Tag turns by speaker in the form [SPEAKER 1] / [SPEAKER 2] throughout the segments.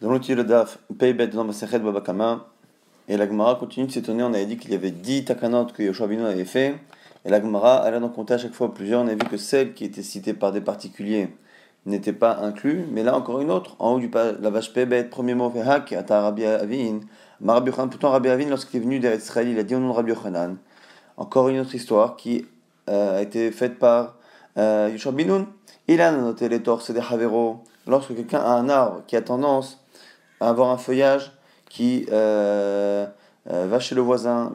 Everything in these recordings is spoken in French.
[SPEAKER 1] Nous allons utiliser le DAF Peibet dans Masechet Babakama. Et la Gemara continue de s'étonner. On avait dit qu'il y avait 10 takanot que Yoshua Bino avait fait. Et la Gemara, elle a donc compté à chaque fois plusieurs. On a vu que celles qui étaient citées par des particuliers n'étaient pas inclus. Mais là, encore une autre. En haut du la vache Peibet, premier mot, Fehak, Ata Rabbi Avin. Rabbi Pourtant, Rabbi Avin, lorsqu'il est venu d'Israël, il a dit au nom de Rabbi Yochanan. Encore une autre histoire qui euh, a été faite par euh, Binoun. Il a noté les torses des Havero. Lorsque quelqu'un a un arbre qui a tendance avoir un feuillage qui euh, euh, va chez le voisin,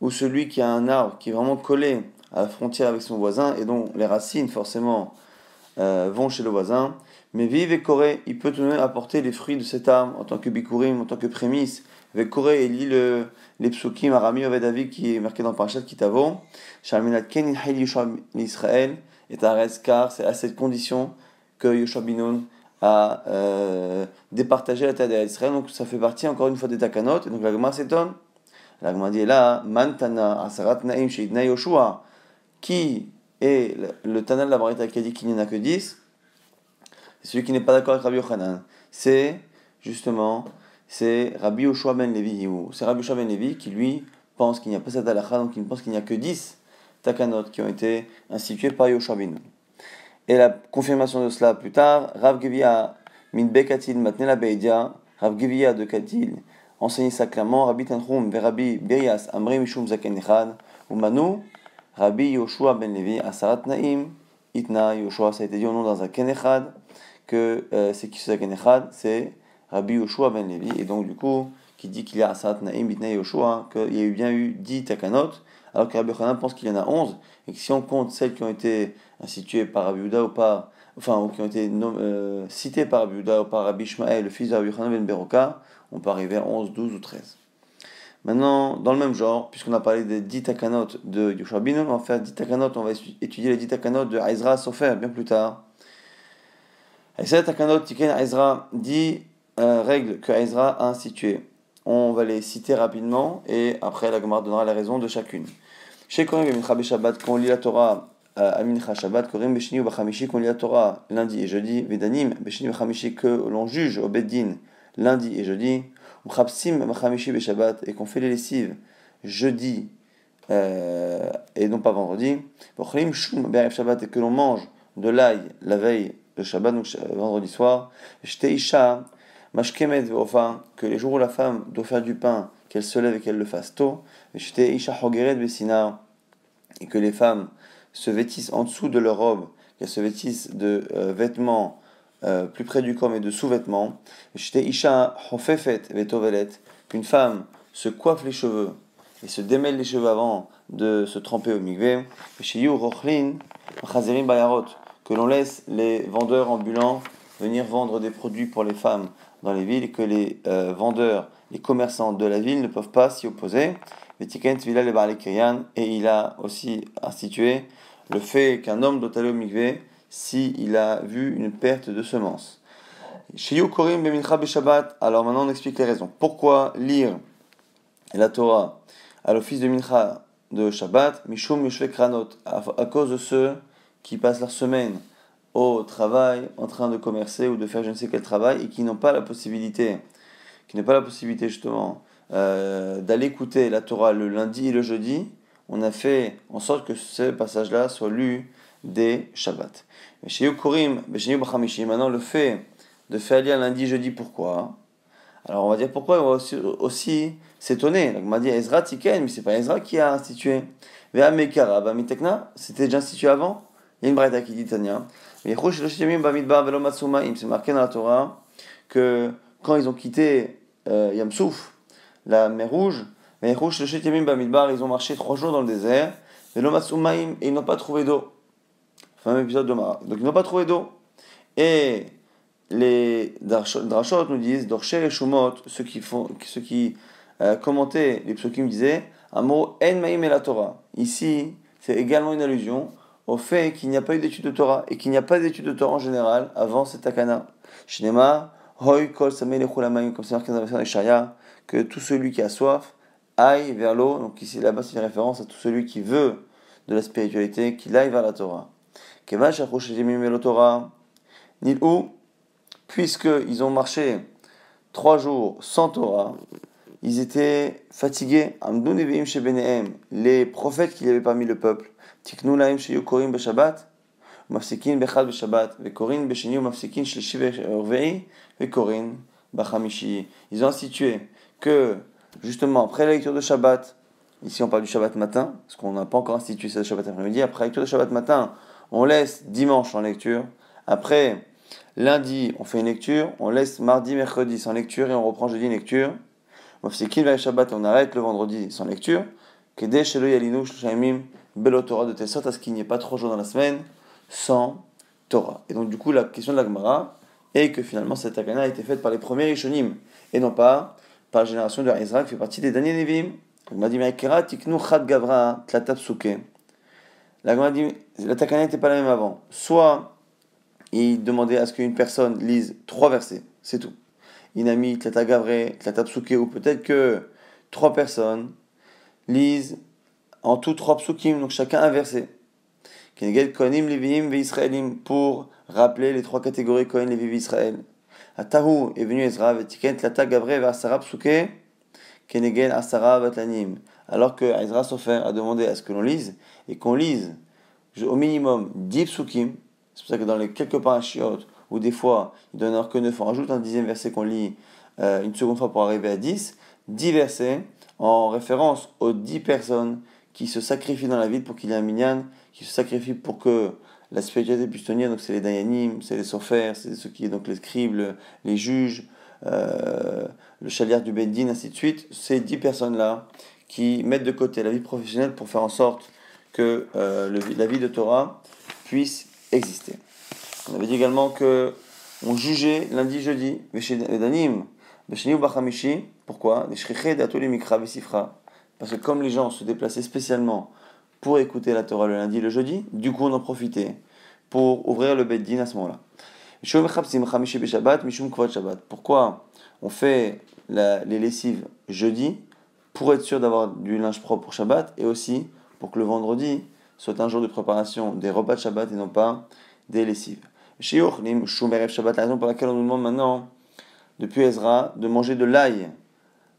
[SPEAKER 1] ou celui qui a un arbre qui est vraiment collé à la frontière avec son voisin et dont les racines forcément euh, vont chez le voisin. Mais vive et Corée, il peut tout de même apporter les fruits de cet arbre en tant que bikurim, en tant que prémisse. Avec Corée, il lit le, les psukim Arami David qui est marqué dans Parashat Kitavo. Shalminat Ken l'Israël est un car c'est à cette condition que Yoshua Binoun à euh, départager la terre d'Israël. Donc ça fait partie encore une fois des takanot. Donc la Gemara s'étonne. La Gemara dit là, Mantana Asarat Naim Sheidna Yoshua, qui est le, Tana de la Barita qui a dit qu'il n'y en a que 10, c'est celui qui n'est pas d'accord avec Rabbi Yochanan. C'est justement, c'est Rabbi Yoshua ben Levi. C'est Rabbi Yoshua ben Levi qui lui pense qu'il n'y a pas cette halakha, donc il pense qu'il n'y a que 10 takanot qui ont été institués par Yoshua ben et la confirmation de cela plus tard, Rav Gevia min bekatil matnela beidia, Rav Gevia de Katil enseignait ça Rabbi Tanchum Rabbi Berias Amri Mishum Zaken ou Manu, Rabbi Yoshua ben Levi Asarat Naim, Itna Yoshua, ça a été dit au nom d'un Zaken Echad, que euh, c'est qui ce Zaken Echad? C'est Rabbi Yoshua ben Levi, et donc du coup, qui dit qu'il y a Asarat Naim, Itna Yoshua, qu'il y a eu bien eu 10 takanot, alors que Rabbi Yochanan pense qu'il y en a 11, et que si on compte celles qui ont été instituées par Rabbi ou par, enfin, ou qui ont été euh, citées par Rabbi ou par Rabbi Ishmael, le fils de Rabbi Yochanan ben Beroka, on peut arriver à 11, 12 ou 13. Maintenant, dans le même genre, puisqu'on a parlé des 10 takanot de Yoshua Binu, on va faire 10 takanot, on va étudier les 10 takanot de Aizra Sofer bien plus tard. Aizra takanot, Tiken Aizra, 10 euh, règles que Aizra a instituées. On va les citer rapidement et après la Gemara donnera les raisons de chacune. Chez Korim Mincha Shabbat, quand on lit la Torah à Mincha Shabbat, Korim Beshini ou Bachamishi, quand on lit la Torah lundi et jeudi, Vedanim Beshini Bachamishi, que l'on juge au Beddin lundi et jeudi, ou Chapsim Bachamishi Beshabbat, et qu'on fait les lessives jeudi euh, et non pas vendredi, Bochlim Shum Be'erev Shabbat, et que l'on mange de l'ail la veille de Shabbat, donc vendredi soir, Isha Mashkemet ve'ofa, que les jours où la femme doit faire du pain, qu'elle se lève et qu'elle le fasse tôt. Hogeret et que les femmes se vêtissent en dessous de leur robe, qu'elles se vêtissent de euh, vêtements euh, plus près du corps mais de sous-vêtements. Ve'tovelet, qu'une femme se coiffe les cheveux et se démêle les cheveux avant de se tremper au migvé. que l'on laisse les vendeurs ambulants venir vendre des produits pour les femmes dans les villes que les euh, vendeurs, les commerçants de la ville ne peuvent pas s'y opposer. Et il a aussi institué le fait qu'un homme doit aller au mikvé s'il a vu une perte de semences. Alors maintenant on explique les raisons. Pourquoi lire la Torah à l'office de Mincha de Shabbat, Mishum Kranot, à cause de ceux qui passent leur semaine au travail, en train de commercer ou de faire je ne sais quel travail et qui n'ont pas la possibilité, qui n'ont pas la possibilité justement euh, d'aller écouter la Torah le lundi et le jeudi, on a fait en sorte que ce passage-là soit lu des Yukurim, maintenant le fait de faire lire lundi, jeudi, pourquoi? Alors on va dire pourquoi, on va aussi, s'étonner. On m'a dit Ezra Tiken, mais c'est pas Ezra qui a institué. C'était déjà institué avant. Il y a une braïta qui dit Tania. C'est marqué dans la Torah que quand ils ont quitté euh, Yamsouf, la mer Rouge, ils ont marché trois jours dans le désert, et ils n'ont pas trouvé d'eau. Fameux épisode de Mara. Donc ils n'ont pas trouvé d'eau. Et les drachot nous disent, Dorcher et Shumot, ceux qui, font, ceux qui euh, commentaient les psukim disaient, un mot En Maïm et la Torah. Ici, c'est également une allusion au fait qu'il n'y a pas eu d'étude de Torah et qu'il n'y a pas d'étude de Torah en général avant cette takana. Shinema, que tout celui qui a soif aille vers l'eau. Donc ici, là-bas, c'est une référence à tout celui qui veut de la spiritualité, qu'il aille vers la Torah. Torah, puisqu'ils ont marché trois jours sans Torah, ils étaient fatigués. Les prophètes qu'il y avait parmi le peuple. מפסיקים באחד בשבת, וקוראים בשני ומפסיקים שלישי ורביעי, וקוראים בחמישי. Ils ont institué que, justement, après la lecture de Shabbat, ici on parle du Shabbat matin, parce qu'on n'a pas encore institué ça le Shabbat après-midi, après la lecture de Shabbat matin, on laisse dimanche en lecture, après lundi on fait une lecture, on laisse mardi, mercredi sans lecture, et on reprend jeudi une lecture. Mafsikin va Shabbat, on arrête le vendredi sans lecture. Kedé shelo yalinu shloshayimim belotora de telle sorte à ce qu'il n'y ait pas trop jours dans la semaine sans Torah. Et donc, du coup, la question de la Gemara est que finalement, cette Takana a été faite par les premiers Rishonim et non pas par la génération de Israël qui fait partie des Daniel Nevim. La Gemara dit la Takana n'était pas la même avant. Soit il demandait à ce qu'une personne lise trois versets, c'est tout. Il a mis Tlata Gavre, Tlata ou peut-être que trois personnes lisent en tout trois psukim, donc chacun un verset pour rappeler les trois catégories Kohen, Lévi, Israël. Atahu est venu Ezra, Vetiken, Tlata, Gavre, Asara, Psuke, Kenegen, Asara, Vatlanim. Alors que Ezra Sofer a demandé à ce que l'on lise, et qu'on lise au minimum 10 psukim, c'est pour ça que dans les quelques parachiotes, où des fois il donne alors que 9, on rajoute un dixième verset qu'on lit euh, une seconde fois pour arriver à 10, 10 versets en référence aux 10 personnes qui se sacrifient dans la vie pour qu'il y ait un minyan, qui se sacrifient pour que la spiritualité puisse tenir. Donc c'est les dayanim, c'est les sofers, c'est ceux qui donc les scribes, les juges, euh, le chaliard du Bendin, ainsi de suite. Ces dix personnes-là qui mettent de côté la vie professionnelle pour faire en sorte que euh, la vie de Torah puisse exister. On avait dit également que on jugeait lundi, jeudi, Danim, pourquoi? Parce que comme les gens se déplaçaient spécialement pour écouter la Torah le lundi et le jeudi, du coup on en profitait pour ouvrir le Beddin à ce moment-là. Pourquoi on fait les lessives jeudi Pour être sûr d'avoir du linge propre pour Shabbat et aussi pour que le vendredi soit un jour de préparation des repas de Shabbat et non pas des lessives. Shabbat, la raison pour laquelle on nous demande maintenant, depuis Ezra, de manger de l'ail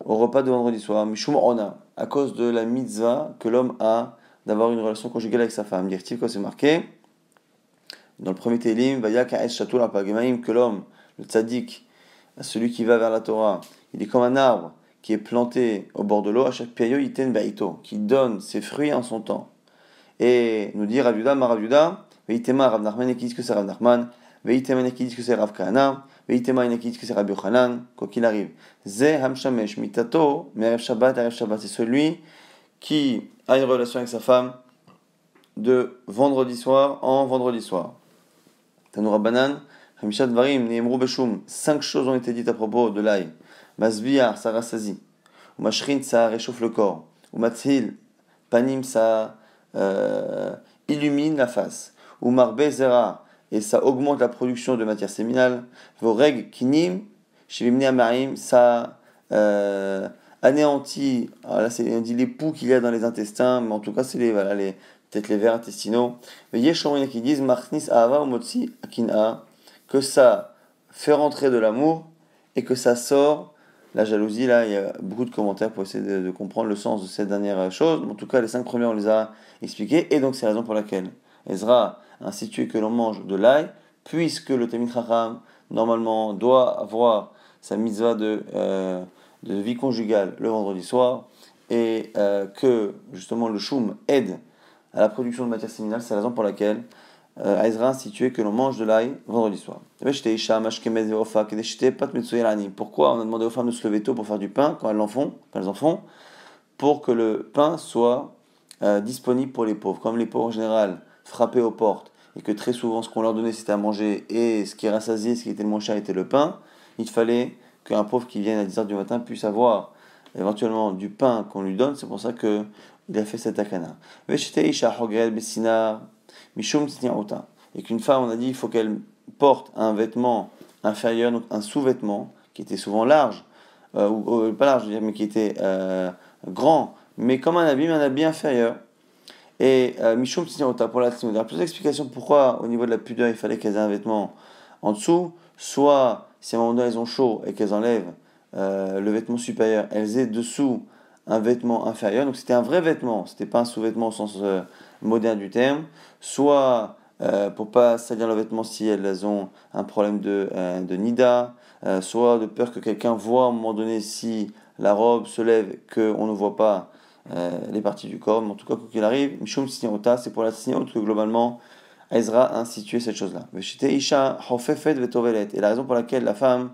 [SPEAKER 1] au repas de vendredi soir, Mishum Ona, à cause de la mitzvah que l'homme a d'avoir une relation conjugale avec sa femme. Dire quoi c'est marqué dans le premier Télim, que l'homme, le tzaddik, celui qui va vers la Torah, il est comme un arbre qui est planté au bord de l'eau, à chaque iten baito, qui donne ses fruits en son temps. Et nous dit Rav Maravuda, Veitema Rav Nachman, qui dit que c'est Rav Nachman, Veitema qui dit que c'est Rav Kahana, qui dit que c'est Rabbi Yochanan, quoi arrive. Hamshamesh Mitato, c'est celui qui a une relation avec sa femme de vendredi soir en vendredi soir. Banan, Varim, cinq choses ont été dites à propos de l'ail. Masbiar, ça Mashrin, ça réchauffe le corps. Ou Matzil, Panim, ça illumine la face. Ou Marbe Zera, et ça augmente la production de matière séminale. Vos règles kinim, amarim, ça euh, anéantit, alors là c'est dit les poux qu'il y a dans les intestins, mais en tout cas c'est les, voilà, les, peut-être les vers intestinaux. Mais yeshomina qui disent marchnis ava motzi akina, que ça fait rentrer de l'amour et que ça sort la jalousie. Là, il y a beaucoup de commentaires pour essayer de, comprendre le sens de cette dernière chose. En tout cas, les cinq premiers, on les a expliqués. Et donc, c'est la raison pour laquelle Ezra a institué que l'on mange de l'ail, puisque le Tamid Chacham, normalement, doit avoir sa mitzvah de. Euh, de vie conjugale le vendredi soir et euh, que justement le choum aide à la production de matière séminale, c'est la raison pour laquelle euh, Ezra a institué que l'on mange de l'ail vendredi soir. Pourquoi on a demandé aux femmes de se lever tôt pour faire du pain quand elles en font, elles en font? Pour que le pain soit disponible pour les pauvres. Comme les pauvres en général frappaient aux portes et que très souvent ce qu'on leur donnait c'était à manger et ce qui rassasiait, ce qui était le moins cher était le pain, il fallait qu'un pauvre qui vient à 10h du matin puisse avoir éventuellement du pain qu'on lui donne. C'est pour ça qu'il a fait cette akana. Et qu'une femme, on a dit, il faut qu'elle porte un vêtement inférieur, donc un sous-vêtement, qui était souvent large, euh, ou, pas large, mais qui était euh, grand, mais comme un habit, mais un habit inférieur. Et euh, Mishum pour la Il y a plusieurs explications pourquoi, au niveau de la pudeur, il fallait qu'elle ait un vêtement en dessous, soit si à un moment donné elles ont chaud et qu'elles enlèvent euh, le vêtement supérieur, elles aient dessous un vêtement inférieur. Donc c'était un vrai vêtement, c'était pas un sous-vêtement au sens euh, moderne du terme. Soit euh, pour pas salir le vêtement si elles ont un problème de, de nida, soit de peur que quelqu'un voit à un moment donné si la robe se lève, qu'on ne voit pas les parties du corps. Mais en tout cas, quoi qu'il arrive, Mishum c'est pour la signota que globalement Ezra a institué cette chose-là. Et la raison pour laquelle la femme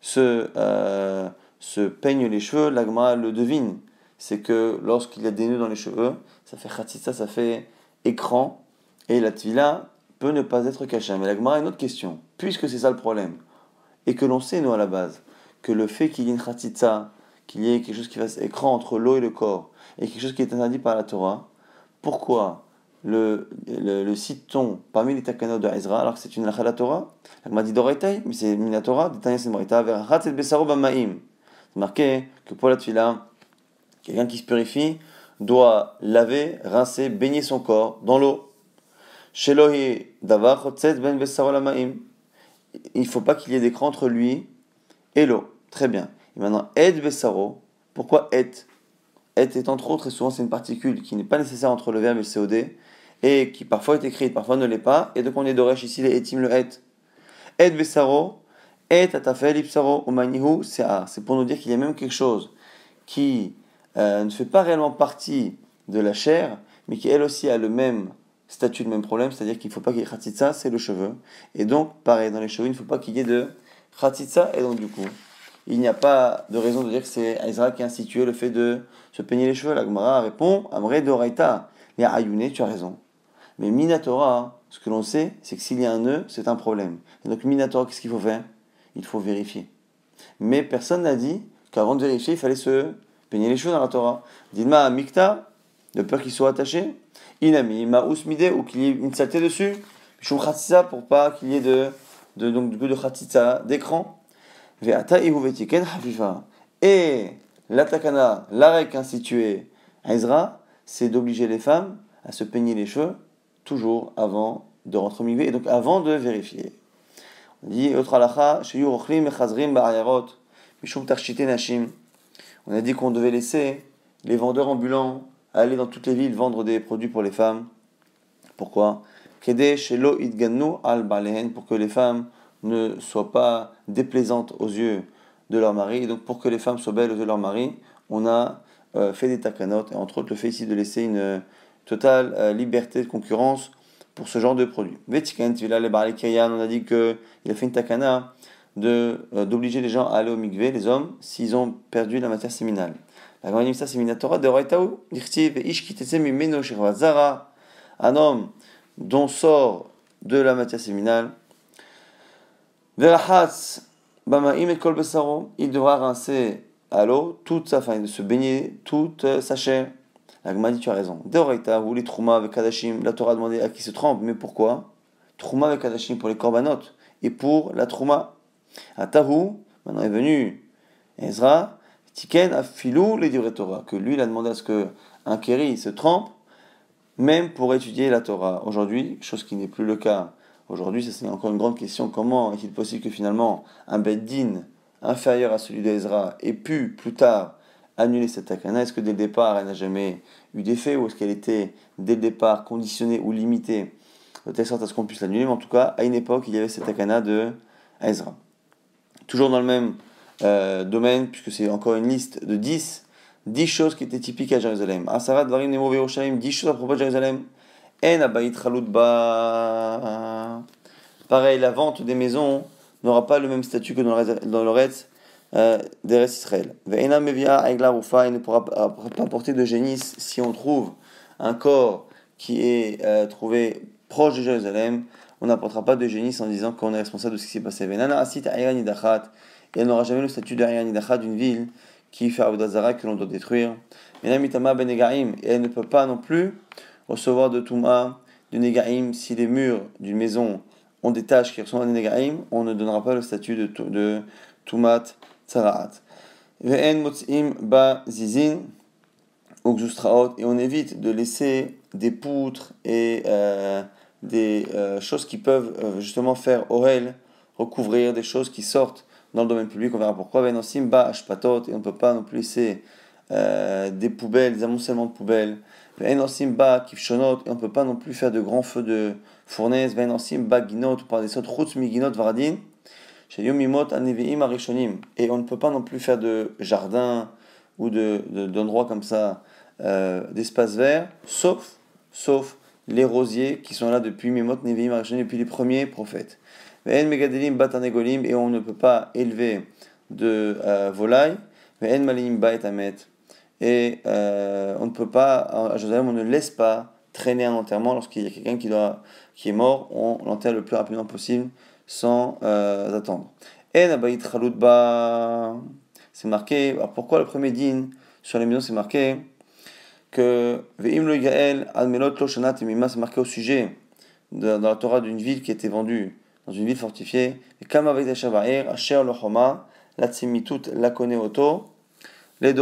[SPEAKER 1] se, euh, se peigne les cheveux, l'agma le devine. C'est que lorsqu'il y a des nœuds dans les cheveux, ça fait khatissa, ça fait écran, et la tvila peut ne pas être cachée. Mais l'agma a une autre question. Puisque c'est ça le problème, et que l'on sait, nous, à la base, que le fait qu'il y ait une khatissa, qu'il y ait quelque chose qui fasse écran entre l'eau et le corps, et quelque chose qui est interdit par la Torah, pourquoi le, le, le citon parmi les takanot de Ezra, alors que c'est une lacha la Torah, m'a dit d'Oretai, mais c'est mina Torah, c'est marqué que pour la tuila, quelqu'un qui se purifie doit laver, rincer, baigner son corps dans l'eau. Shelohi Davar Ben Lamaim. Il ne faut pas qu'il y ait d'écran entre lui et l'eau. Très bien. Et maintenant, Ed Besaro, pourquoi Et Et est entre autres, et souvent c'est une particule qui n'est pas nécessaire entre le verbe et le COD, et qui parfois est écrite, parfois ne l'est pas, et donc on est d'oresh ici les etim le et. Et besaro, et atafel ipsaro umanihu C'est pour nous dire qu'il y a même quelque chose qui euh, ne fait pas réellement partie de la chair, mais qui elle aussi a le même statut, le même problème, c'est-à-dire qu'il ne faut pas qu'il y ait khatitsa, c'est le cheveu. Et donc, pareil, dans les cheveux, il ne faut pas qu'il y ait de khatitsa, et donc du coup, il n'y a pas de raison de dire que c'est Israël qui a institué le fait de se peigner les cheveux. La Gemara répond, Amre Doraita, mais Ayune, tu as raison. Mais Minatora, ce que l'on sait, c'est que s'il y a un nœud, c'est un problème. Donc Minatora, qu'est-ce qu'il faut faire? Il faut vérifier. Mais personne n'a dit qu'avant de vérifier, il fallait se peigner les cheveux dans la Torah. Dilma Mikta, de peur qu'il soit attaché. Inami, Ma'us Mide, ou qu'il y ait une saleté dessus. Khatisa, pour pas qu'il y ait de, de, donc, de Khatisa d'écran. Et l'atakana, l'arrêt institué à Ezra, c'est d'obliger les femmes à se peigner les cheveux toujours avant de rentrer au migvé, et donc avant de vérifier. On dit, autre on a dit qu'on devait laisser les vendeurs ambulants aller dans toutes les villes vendre des produits pour les femmes. Pourquoi? Pour que les femmes ne soient pas déplaisantes aux yeux de leur mari. Et donc pour que les femmes soient belles aux yeux de leur mari, on a euh, fait des takanot, et entre autres le fait ici de laisser une totale euh, liberté de concurrence pour ce genre de produit. on a dit qu'il a fait une takana euh, d'obliger les gens à aller au mikvé, les hommes, s'ils ont perdu la matière séminale. La grande ça séminatora de Raitaou, un homme dont sort de la matière séminale, il devra rincer à l'eau toute sa, enfin, de se baigner toute euh, sa chair. La dit tu as raison. Deoraita, ou les Trouma avec Kadashim, la Torah a demandé à qui se trompe, mais pourquoi? Trouma avec Kadashim pour les Korbanot et pour la Trouma. Atahu, maintenant est venu Ezra, Tiken a filou les divrei Torah, que lui il a demandé à ce que un Kéri se trempe, même pour étudier la Torah. Aujourd'hui, chose qui n'est plus le cas. Aujourd'hui, c'est encore une grande question. Comment est-il possible que finalement un Beddin inférieur à celui d'Ezra ait pu plus tard annuler cette takana? Est-ce que dès le départ, elle n'a jamais eu d'effet ou est-ce qu'elle était dès le départ conditionnée ou limitée de telle sorte à ce qu'on puisse l'annuler? Mais en tout cas, à une époque, il y avait cette takana de Ezra. Toujours dans le même euh, domaine, puisque c'est encore une liste de 10, 10 choses qui étaient typiques à Jérusalem. Asarat, Varim, Nemo, 10 choses à propos de Jérusalem. En Abayit Ba. Pareil, la vente des maisons n'aura pas le même statut que dans le reste euh, d'Eretz Israël. il ne pourra pas porter de génisse si on trouve un corps qui est euh, trouvé proche de Jérusalem. On n'apportera pas de génisse en disant qu'on est responsable de ce qui s'est passé. Et elle n'aura jamais le statut de d'une ville qui fait Avodazara que l'on doit détruire. Ben et elle ne peut pas non plus recevoir de Touma, de Negaim, si les murs d'une maison ont des tâches qui ressemblent à des Negaim, on ne donnera pas le statut de, de Toumat ba zizin et on évite de laisser des poutres et euh, des euh, choses qui peuvent euh, justement faire orel recouvrir des choses qui sortent dans le domaine public, on verra pourquoi. Ba ashpatot, et on ne peut pas non plus laisser des poubelles, des amoncellements de poubelles. Et on ne peut pas non plus faire de grands feux de fournaise. Et on ne peut pas non plus faire de jardin ou d'endroits de, d'endroits comme ça, euh, d'espaces verts, sauf, sauf les rosiers qui sont là depuis Mimot depuis les premiers prophètes. Et on ne peut pas élever de euh, volailles. Et euh, on ne peut pas, à Jérusalem, on ne laisse pas traîner un enterrement lorsqu'il y a quelqu'un qui, doit, qui est mort, on l'enterre le plus rapidement possible sans euh, attendre. C'est marqué, alors pourquoi le premier din sur les maisons c'est marqué que Ve'im lo Gael almelot lo shanat c'est marqué au sujet dans la Torah d'une ville qui était vendue dans une ville fortifiée. Et kama asher lo choma latzimitut lakoneoto les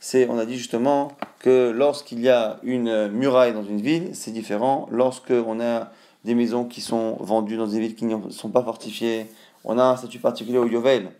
[SPEAKER 1] c'est on a dit justement que lorsqu'il y a une muraille dans une ville, c'est différent. Lorsque on a des maisons qui sont vendues dans des villes qui ne sont pas fortifiées, on a un statut particulier au Yovel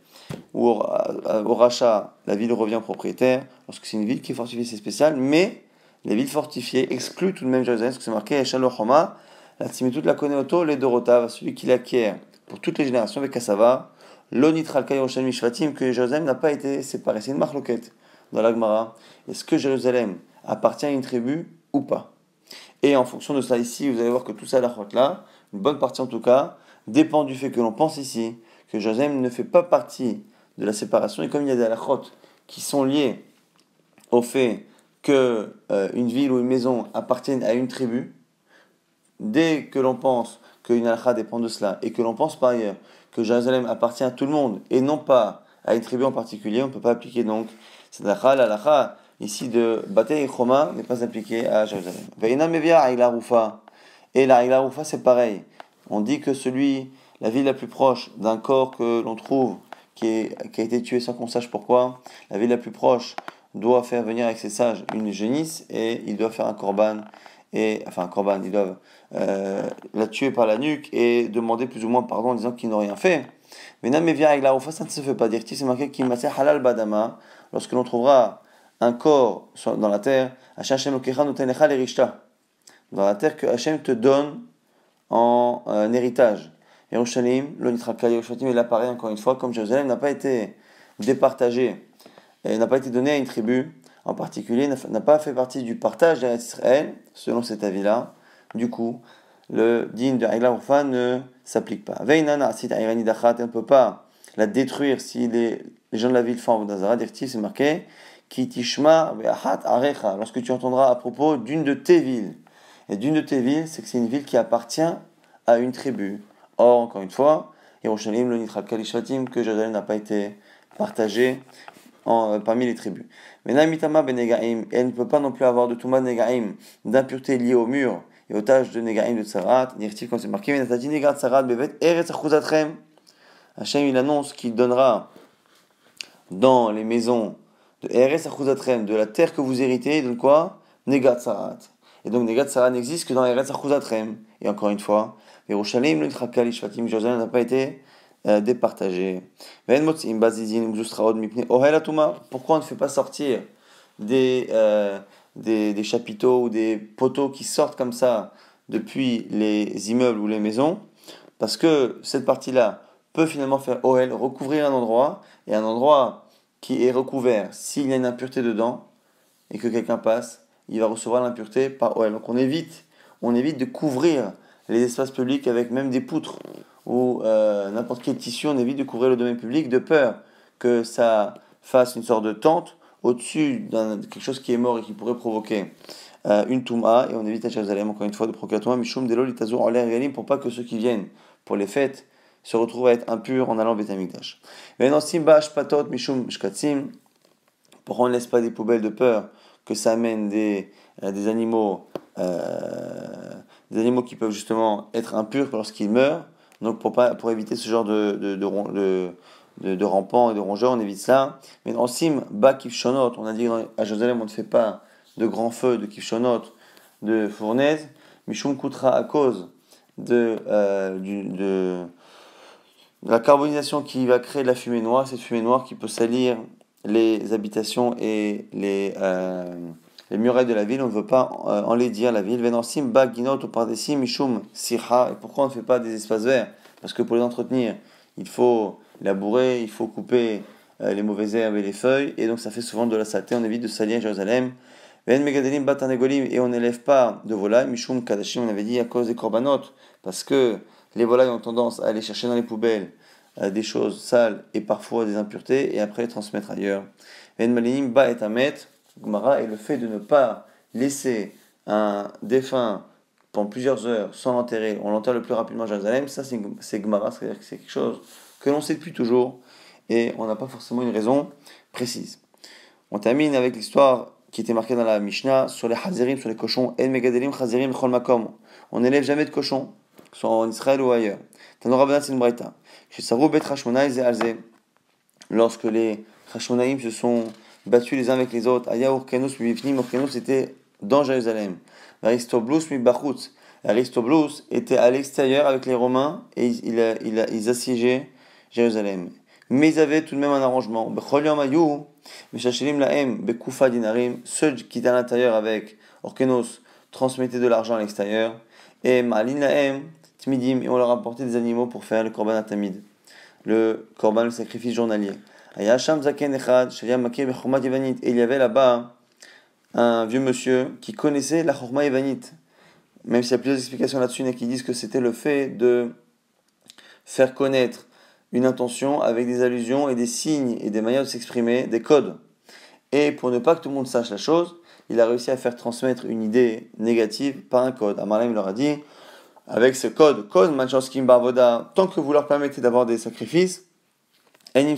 [SPEAKER 1] ou au, rachat, la ville revient propriétaire. Lorsque c'est une ville qui est fortifiée, c'est spécial, mais les villes fortifiées excluent tout de même Jérusalem, parce que c'est marqué Shalochoma, la toute la auto, les Dorotav, celui qui l'acquiert pour toutes les générations avec Kassava, l'onitral Kayoshan Mishvatim, que Jérusalem n'a pas été séparé. C'est une marloquette dans l'Agmara. Est-ce que Jérusalem appartient à une tribu ou pas? Et en fonction de ça ici, vous allez voir que tout ça, la là, une bonne partie en tout cas, dépend du fait que l'on pense ici que Jérusalem ne fait pas partie de la séparation. Et comme il y a des halachot qui sont liés au fait que euh, une ville ou une maison appartiennent à une tribu, dès que l'on pense qu'une halakha dépend de cela, et que l'on pense par ailleurs que Jérusalem appartient à tout le monde, et non pas à une tribu en particulier, on ne peut pas appliquer donc cette halakha. L'halakha ici de Bate Choma n'est pas appliquée à Jérusalem. Et la Rufa c'est pareil. On dit que celui la ville la plus proche d'un corps que l'on trouve qui, est, qui, a été tué sans qu'on sache pourquoi, la ville la plus proche doit faire venir avec ses sages une génisse et il doit faire un corban et enfin un corban, ils doivent la tuer par la nuque et demander plus ou moins pardon en disant qu'ils n'ont rien fait. Mais non, mais la ça ne se fait pas dire. C'est marqué qu'il halal badama lorsque l'on trouvera un corps dans la terre, dans la terre que Hachem te donne en euh, héritage. Yerushalayim, le il apparaît encore une fois, comme Jérusalem n'a pas été départagé, n'a pas été donné à une tribu en particulier, n'a pas fait partie du partage d'Israël, selon cet avis-là. Du coup, le digne de Aïla ne s'applique pas. Veinana, si Dachat, on ne peut pas la détruire si les, les gens de la ville font Avodazara, c'est marqué, qui tishma arecha, lorsque tu entendras à propos d'une de tes villes. Et d'une de tes villes, c'est que c'est une ville qui appartient à une tribu. Or, encore une fois, Yerushalayim, le Nitrat Kalishvatim, que Jérusalem n'a pas été partagé en, euh, parmi les tribus. Mais Namitama Benegaim, elle ne peut pas non plus avoir de Touma Negaim, d'impureté liée au mur et aux tâches de Negaim de Tsarat, Nirtif, comme c'est marqué. Hachem, il annonce qu'il donnera dans les maisons de Eretz Achuzatrem, de la terre que vous héritez, de quoi Negat Tsarat. Et donc Negat Tsarat n'existe que dans Eretz Achuzatrem. Et encore une fois, Yerushalayim, le Shvatim, Jérusalem n'a pas été euh, départagé. Pourquoi on ne fait pas sortir des, euh, des, des, chapiteaux ou des poteaux qui sortent comme ça depuis les immeubles ou les maisons? Parce que cette partie-là peut finalement faire OL, recouvrir un endroit, et un endroit qui est recouvert, s'il y a une impureté dedans, et que quelqu'un passe, il va recevoir l'impureté par OL. Donc on évite, on évite de couvrir les espaces publics avec même des poutres ou euh, n'importe quel tissu, on évite de couvrir le domaine public de peur que ça fasse une sorte de tente au-dessus de quelque chose qui est mort et qui pourrait provoquer euh, une touma, et on évite à Jérusalem encore une fois de provoquer mishum delo litazur en l'air pour pas que ceux qui viennent pour les fêtes se retrouvent à être impurs en allant au Betamikdash. Patot mishum shkatzim, pourquoi on ne laisse pas des poubelles de peur que ça amène des, euh, des animaux des animaux qui peuvent justement être impurs lorsqu'ils meurent? Donc pour, pas, pour éviter ce genre de, de, de, de, de rampants et de rongeurs, on évite ça. Mais en sim, kifshonot, on a dit à Jérusalem, on ne fait pas de grands feux, de kifshonot, de fournaise. Mishum Kutra à cause de, euh, du, de, la carbonisation qui va créer la fumée noire, cette fumée noire qui peut salir les habitations et les, euh, les murailles de la ville, on ne veut pas euh, enlaidir la ville. Baginot, mishum, siha. Et pourquoi on ne fait pas des espaces verts? Parce que pour les entretenir, il faut labourer, il faut couper euh, les mauvaises herbes et les feuilles, et donc ça fait souvent de la saleté, on évite de salir Jérusalem. Et on n'élève pas de volailles, Mishum Kadashim, on avait dit à cause des korbanot, parce que les volailles ont tendance à aller chercher dans les poubelles euh, des choses sales et parfois des impuretés, et après les transmettre ailleurs. Ven Malinim Ba et Amet, Gmara, et le fait de ne pas laisser un défunt pendant plusieurs heures sans l'enterrer, on l'enterre le plus rapidement à Jérusalem, ça c'est Gmara, c'est-à-dire que c'est quelque chose que l'on sait depuis toujours, et on n'a pas forcément une raison précise. On termine avec l'histoire qui était marquée dans la Mishnah sur les hazirim, sur les cochons. El megadelim chazirim chol makom. On n'élève jamais de cochons, soit en Israël ou ailleurs. Tanora c'est une braïta. Lorsque les Hashmonaïm se sont battus les uns avec les autres, Aya Urkenus mi Urkenus était dans Jérusalem. Aristoblus. Aristoblus était à l'extérieur avec les Romains et ils, ils, ils assiégeaient Jérusalem. Mais ils avaient tout de même un arrangement. Ceux qui étaient à l'intérieur avec Orkenos transmettaient de l'argent à l'extérieur. Et Malin Tmidim, et on leur apportait des animaux pour faire le Korban Atamid, le Korban, le sacrifice journalier. Et il y avait là-bas un vieux monsieur qui connaissait la Chorma Evanite. Même s'il y a plusieurs explications là-dessus, qui disent que c'était le fait de faire connaître une intention avec des allusions et des signes et des manières de s'exprimer, des codes. Et pour ne pas que tout le monde sache la chose, il a réussi à faire transmettre une idée négative par un code. Amarlem leur a dit, avec ce code, code Manchanskim Barvoda, tant que vous leur permettez d'avoir des sacrifices, Enim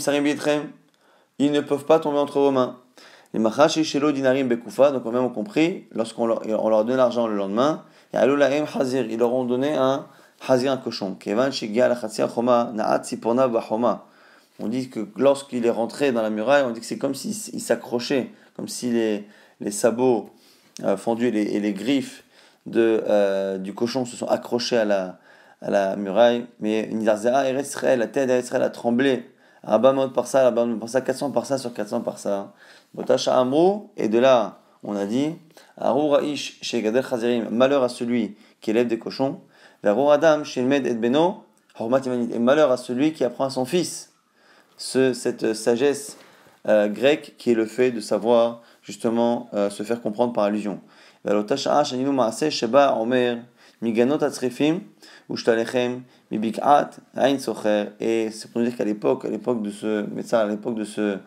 [SPEAKER 1] ils ne peuvent pas tomber entre vos mains. Les Machashi Shelo Dinarim Bekufa, donc on même compris, lorsqu'on leur, on leur donne l'argent le lendemain, Hazir, ils leur ont donné un Hazir, un cochon. On dit que lorsqu'il est rentré dans la muraille, on dit que c'est comme s'il s'accrochait, comme si les, les sabots euh, fendus et les, et les griffes de, euh, du cochon se sont accrochés à la, à la muraille. Mais la tête d'Israël a tremblé. Rabamot par ça, Rabamot par ça, 400 par ça sur 400 par ça. Botasha Amrou, et de là, on a dit, Raish chez Gadel Chazirim, malheur à celui qui élève des cochons. Adam chez Med et Beno, et malheur à celui qui apprend à son fils ce, cette sagesse euh, grecque qui est le fait de savoir justement euh, se faire comprendre par allusion. Et c'est pour nous dire qu'à l'époque, à l'époque de ce médecin, à l'époque de ce,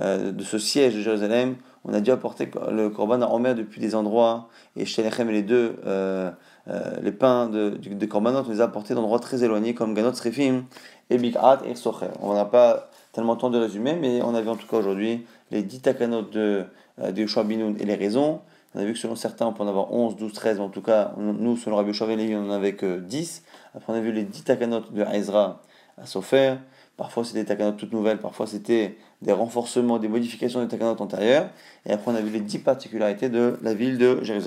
[SPEAKER 1] euh, de ce siège de Jérusalem, on a dû apporter le korban à Omer depuis des endroits, et et les deux, euh, euh, les pains de, de, korbanot, on les a apportés d'endroits très éloignés, comme Ganot Srefim et Bik'at et Socher. On n'a pas tellement de temps de résumer, mais on a vu en tout cas aujourd'hui les 10 takanot de, de Yoshua Binoun et les raisons. On a vu que selon certains, on peut en avoir 11, 12, 13, en tout cas, nous, selon Rabbi Yoshua on en avait que 10. Après, on a vu les 10 takanot de Ezra à Sofer. Parfois, c'était des takanot toutes nouvelles, parfois, c'était des renforcements, des modifications des takanot antérieures. Et après, on a vu les 10 particularités de la ville de Jérusalem.